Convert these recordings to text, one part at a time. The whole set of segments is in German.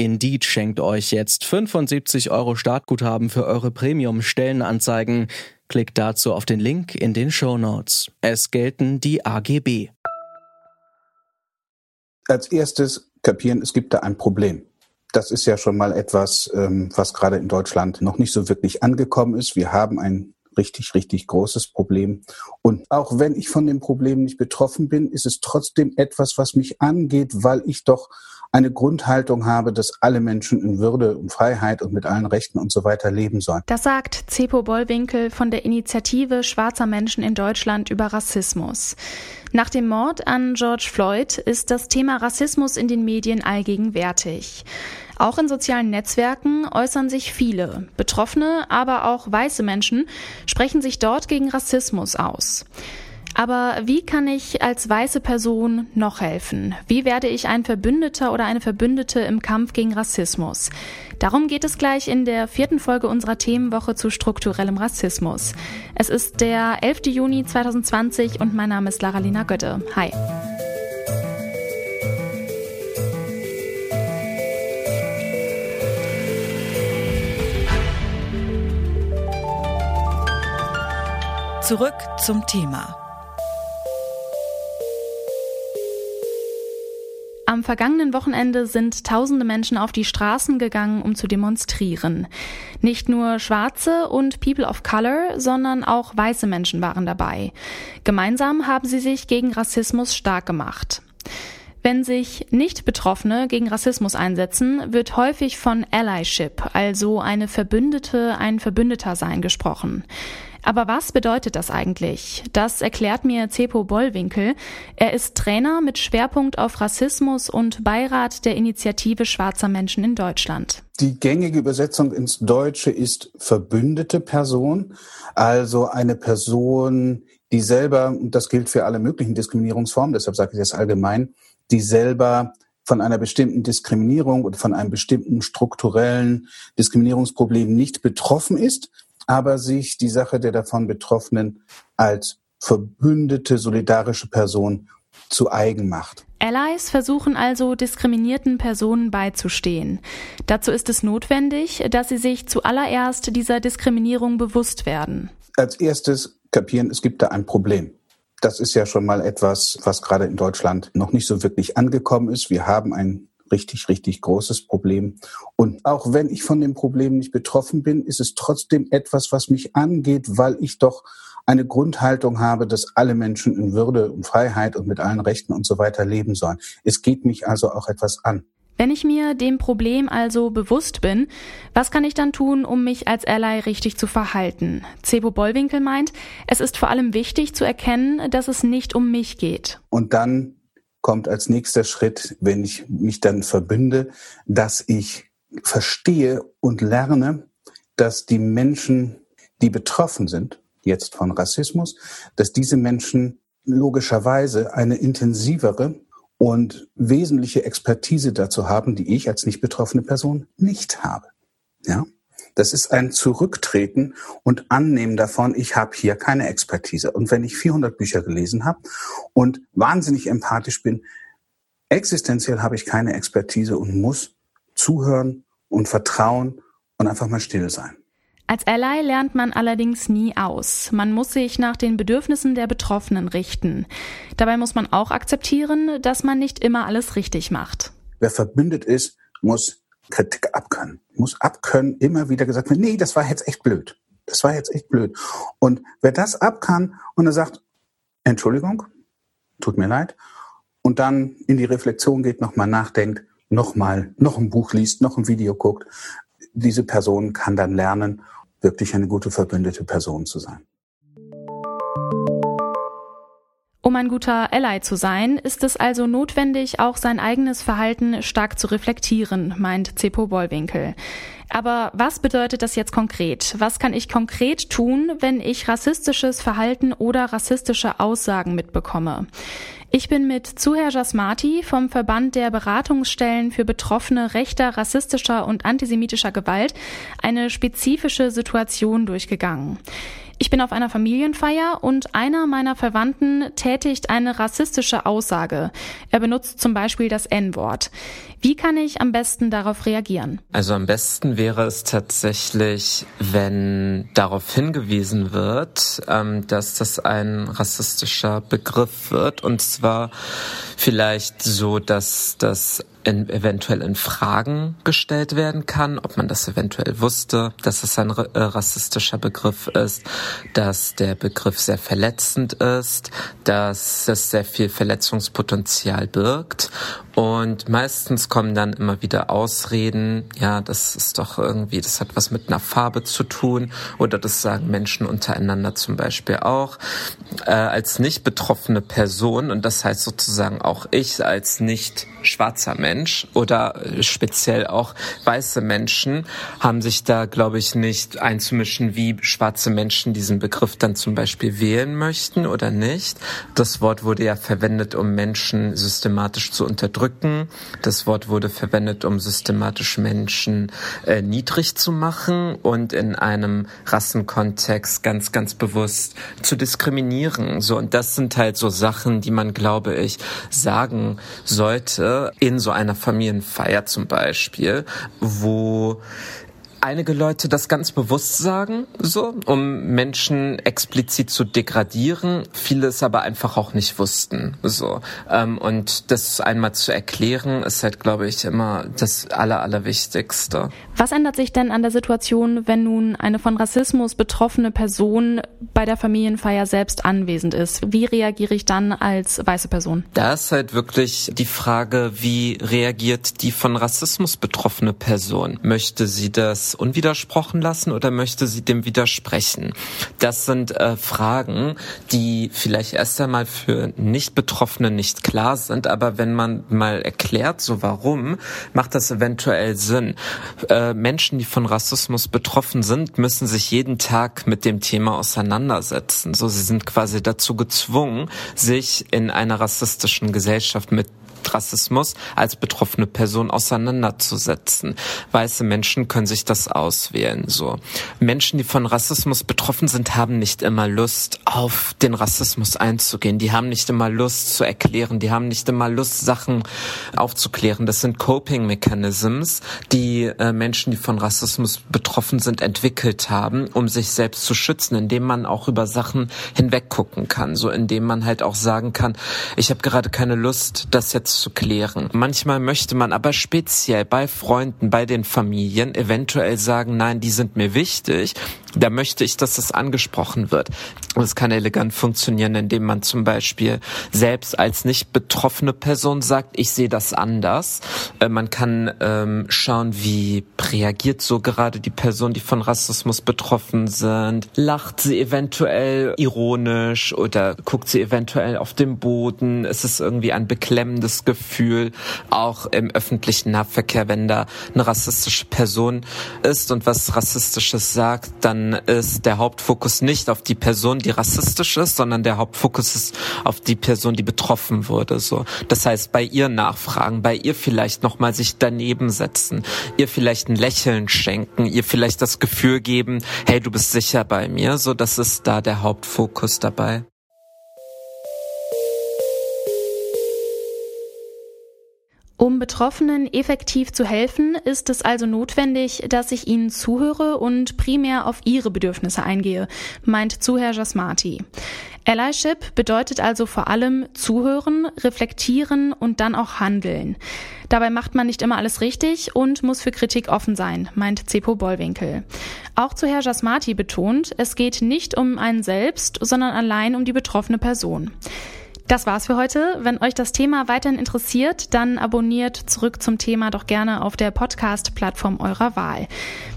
Indeed schenkt euch jetzt 75 Euro Startguthaben für eure Premium-Stellenanzeigen. Klickt dazu auf den Link in den Show Notes. Es gelten die AGB. Als erstes kapieren, es gibt da ein Problem. Das ist ja schon mal etwas, ähm, was gerade in Deutschland noch nicht so wirklich angekommen ist. Wir haben ein richtig, richtig großes Problem. Und auch wenn ich von dem Problem nicht betroffen bin, ist es trotzdem etwas, was mich angeht, weil ich doch eine Grundhaltung habe, dass alle Menschen in Würde und Freiheit und mit allen Rechten und so weiter leben sollen. Das sagt Zepo Bollwinkel von der Initiative Schwarzer Menschen in Deutschland über Rassismus. Nach dem Mord an George Floyd ist das Thema Rassismus in den Medien allgegenwärtig. Auch in sozialen Netzwerken äußern sich viele. Betroffene, aber auch weiße Menschen sprechen sich dort gegen Rassismus aus. Aber wie kann ich als weiße Person noch helfen? Wie werde ich ein Verbündeter oder eine Verbündete im Kampf gegen Rassismus? Darum geht es gleich in der vierten Folge unserer Themenwoche zu strukturellem Rassismus. Es ist der 11. Juni 2020 und mein Name ist Laralina Götte. Hi. Zurück zum Thema. Am vergangenen Wochenende sind tausende Menschen auf die Straßen gegangen, um zu demonstrieren. Nicht nur Schwarze und People of Color, sondern auch weiße Menschen waren dabei. Gemeinsam haben sie sich gegen Rassismus stark gemacht. Wenn sich Nicht-Betroffene gegen Rassismus einsetzen, wird häufig von Allyship, also eine Verbündete, ein Verbündeter sein gesprochen. Aber was bedeutet das eigentlich? Das erklärt mir Cepo Bollwinkel. Er ist Trainer mit Schwerpunkt auf Rassismus und Beirat der Initiative Schwarzer Menschen in Deutschland. Die gängige Übersetzung ins Deutsche ist verbündete Person, also eine Person, die selber, und das gilt für alle möglichen Diskriminierungsformen, deshalb sage ich das allgemein, die selber von einer bestimmten Diskriminierung und von einem bestimmten strukturellen Diskriminierungsproblem nicht betroffen ist, aber sich die Sache der davon Betroffenen als verbündete, solidarische Person zu eigen macht. Allies versuchen also diskriminierten Personen beizustehen. Dazu ist es notwendig, dass sie sich zuallererst dieser Diskriminierung bewusst werden. Als erstes kapieren, es gibt da ein Problem. Das ist ja schon mal etwas, was gerade in Deutschland noch nicht so wirklich angekommen ist. Wir haben ein richtig, richtig großes Problem. Und auch wenn ich von dem Problem nicht betroffen bin, ist es trotzdem etwas, was mich angeht, weil ich doch eine Grundhaltung habe, dass alle Menschen in Würde und Freiheit und mit allen Rechten und so weiter leben sollen. Es geht mich also auch etwas an. Wenn ich mir dem Problem also bewusst bin, was kann ich dann tun, um mich als Ally richtig zu verhalten? Cebo Bollwinkel meint, es ist vor allem wichtig zu erkennen, dass es nicht um mich geht. Und dann kommt als nächster Schritt, wenn ich mich dann verbünde, dass ich verstehe und lerne, dass die Menschen, die betroffen sind, jetzt von Rassismus, dass diese Menschen logischerweise eine intensivere und wesentliche Expertise dazu haben, die ich als nicht betroffene Person nicht habe. Ja? Das ist ein Zurücktreten und Annehmen davon, ich habe hier keine Expertise. Und wenn ich 400 Bücher gelesen habe und wahnsinnig empathisch bin, existenziell habe ich keine Expertise und muss zuhören und vertrauen und einfach mal still sein. Als Ally lernt man allerdings nie aus. Man muss sich nach den Bedürfnissen der Betroffenen richten. Dabei muss man auch akzeptieren, dass man nicht immer alles richtig macht. Wer verbündet ist, muss Kritik abkönnen. Muss abkönnen, immer wieder gesagt werden, nee, das war jetzt echt blöd. Das war jetzt echt blöd. Und wer das abkann und er sagt, Entschuldigung, tut mir leid, und dann in die Reflexion geht, nochmal nachdenkt, nochmal, noch ein Buch liest, noch ein Video guckt, diese Person kann dann lernen, wirklich eine gute verbündete Person zu sein. Um ein guter Ally zu sein, ist es also notwendig, auch sein eigenes Verhalten stark zu reflektieren, meint Cepo Bollwinkel. Aber was bedeutet das jetzt konkret? Was kann ich konkret tun, wenn ich rassistisches Verhalten oder rassistische Aussagen mitbekomme? Ich bin mit Zuher Jasmati vom Verband der Beratungsstellen für Betroffene rechter, rassistischer und antisemitischer Gewalt eine spezifische Situation durchgegangen. Ich bin auf einer Familienfeier und einer meiner Verwandten tätigt eine rassistische Aussage. Er benutzt zum Beispiel das N-Wort. Wie kann ich am besten darauf reagieren? Also am besten wäre es tatsächlich, wenn darauf hingewiesen wird, ähm, dass das ein rassistischer Begriff wird. Und zwar vielleicht so, dass das in, eventuell in Fragen gestellt werden kann, ob man das eventuell wusste, dass es ein äh, rassistischer Begriff ist, dass der Begriff sehr verletzend ist, dass es sehr viel Verletzungspotenzial birgt und meistens kommen dann immer wieder Ausreden, ja, das ist doch irgendwie, das hat was mit einer Farbe zu tun oder das sagen Menschen untereinander zum Beispiel auch. Äh, als nicht betroffene Person und das heißt sozusagen auch ich als nicht schwarzer Mensch oder speziell auch weiße Menschen haben sich da, glaube ich, nicht einzumischen, wie schwarze Menschen diesen Begriff dann zum Beispiel wählen möchten oder nicht. Das Wort wurde ja verwendet, um Menschen systematisch zu unterdrücken. Das Wort wurde verwendet, um systematisch Menschen äh, niedrig zu machen und in einem Rassenkontext ganz, ganz bewusst zu diskriminieren. So, und das sind halt so Sachen, die man, glaube ich, sagen sollte, in so einer Familienfeier zum Beispiel, wo einige Leute das ganz bewusst sagen, so, um Menschen explizit zu degradieren, viele es aber einfach auch nicht wussten, so. Ähm, und das einmal zu erklären, ist halt, glaube ich, immer das Aller, Allerwichtigste. Was ändert sich denn an der Situation, wenn nun eine von Rassismus betroffene Person bei der Familienfeier selbst anwesend ist? Wie reagiere ich dann als weiße Person? Da ist halt wirklich die Frage, wie reagiert die von Rassismus betroffene Person? Möchte sie das unwidersprochen lassen oder möchte sie dem widersprechen? Das sind äh, Fragen, die vielleicht erst einmal für Nicht-Betroffene nicht klar sind, aber wenn man mal erklärt, so warum, macht das eventuell Sinn. Äh, Menschen, die von Rassismus betroffen sind, müssen sich jeden Tag mit dem Thema auseinandersetzen. So, sie sind quasi dazu gezwungen, sich in einer rassistischen Gesellschaft mit Rassismus als betroffene Person auseinanderzusetzen. Weiße Menschen können sich das auswählen, so. Menschen, die von Rassismus betroffen sind, haben nicht immer Lust, auf den Rassismus einzugehen. Die haben nicht immer Lust zu erklären. Die haben nicht immer Lust, Sachen aufzuklären. Das sind Coping Mechanisms, die äh, Menschen, die von Rassismus betroffen sind, entwickelt haben, um sich selbst zu schützen, indem man auch über Sachen hinweggucken kann, so indem man halt auch sagen kann, ich habe gerade keine Lust, das jetzt zu klären. Manchmal möchte man aber speziell bei Freunden, bei den Familien eventuell sagen, nein, die sind mir wichtig. Da möchte ich, dass das angesprochen wird. Und es kann elegant funktionieren, indem man zum Beispiel selbst als nicht betroffene Person sagt, ich sehe das anders. Äh, man kann ähm, schauen, wie reagiert so gerade die Person, die von Rassismus betroffen sind. Lacht sie eventuell ironisch oder guckt sie eventuell auf den Boden? Ist es irgendwie ein beklemmendes Gefühl, auch im öffentlichen Nahverkehr, wenn da eine rassistische Person ist und was Rassistisches sagt, dann ist der Hauptfokus nicht auf die Person, die rassistisch ist, sondern der Hauptfokus ist auf die Person, die betroffen wurde. So, das heißt, bei ihr nachfragen, bei ihr vielleicht nochmal sich daneben setzen, ihr vielleicht ein Lächeln schenken, ihr vielleicht das Gefühl geben, hey, du bist sicher bei mir. So, das ist da der Hauptfokus dabei. Um Betroffenen effektiv zu helfen, ist es also notwendig, dass ich ihnen zuhöre und primär auf ihre Bedürfnisse eingehe, meint Zuher Jasmati. Allyship bedeutet also vor allem zuhören, reflektieren und dann auch handeln. Dabei macht man nicht immer alles richtig und muss für Kritik offen sein, meint Cepo Bollwinkel. Auch Zuher Jasmati betont, es geht nicht um einen selbst, sondern allein um die betroffene Person. Das war's für heute. Wenn euch das Thema weiterhin interessiert, dann abonniert zurück zum Thema doch gerne auf der Podcast-Plattform eurer Wahl.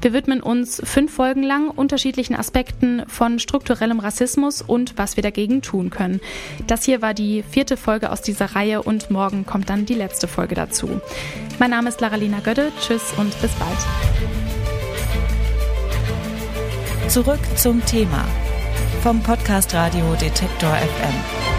Wir widmen uns fünf Folgen lang unterschiedlichen Aspekten von strukturellem Rassismus und was wir dagegen tun können. Das hier war die vierte Folge aus dieser Reihe und morgen kommt dann die letzte Folge dazu. Mein Name ist Laralina Götte. Tschüss und bis bald. Zurück zum Thema vom Podcast Radio Detektor FM.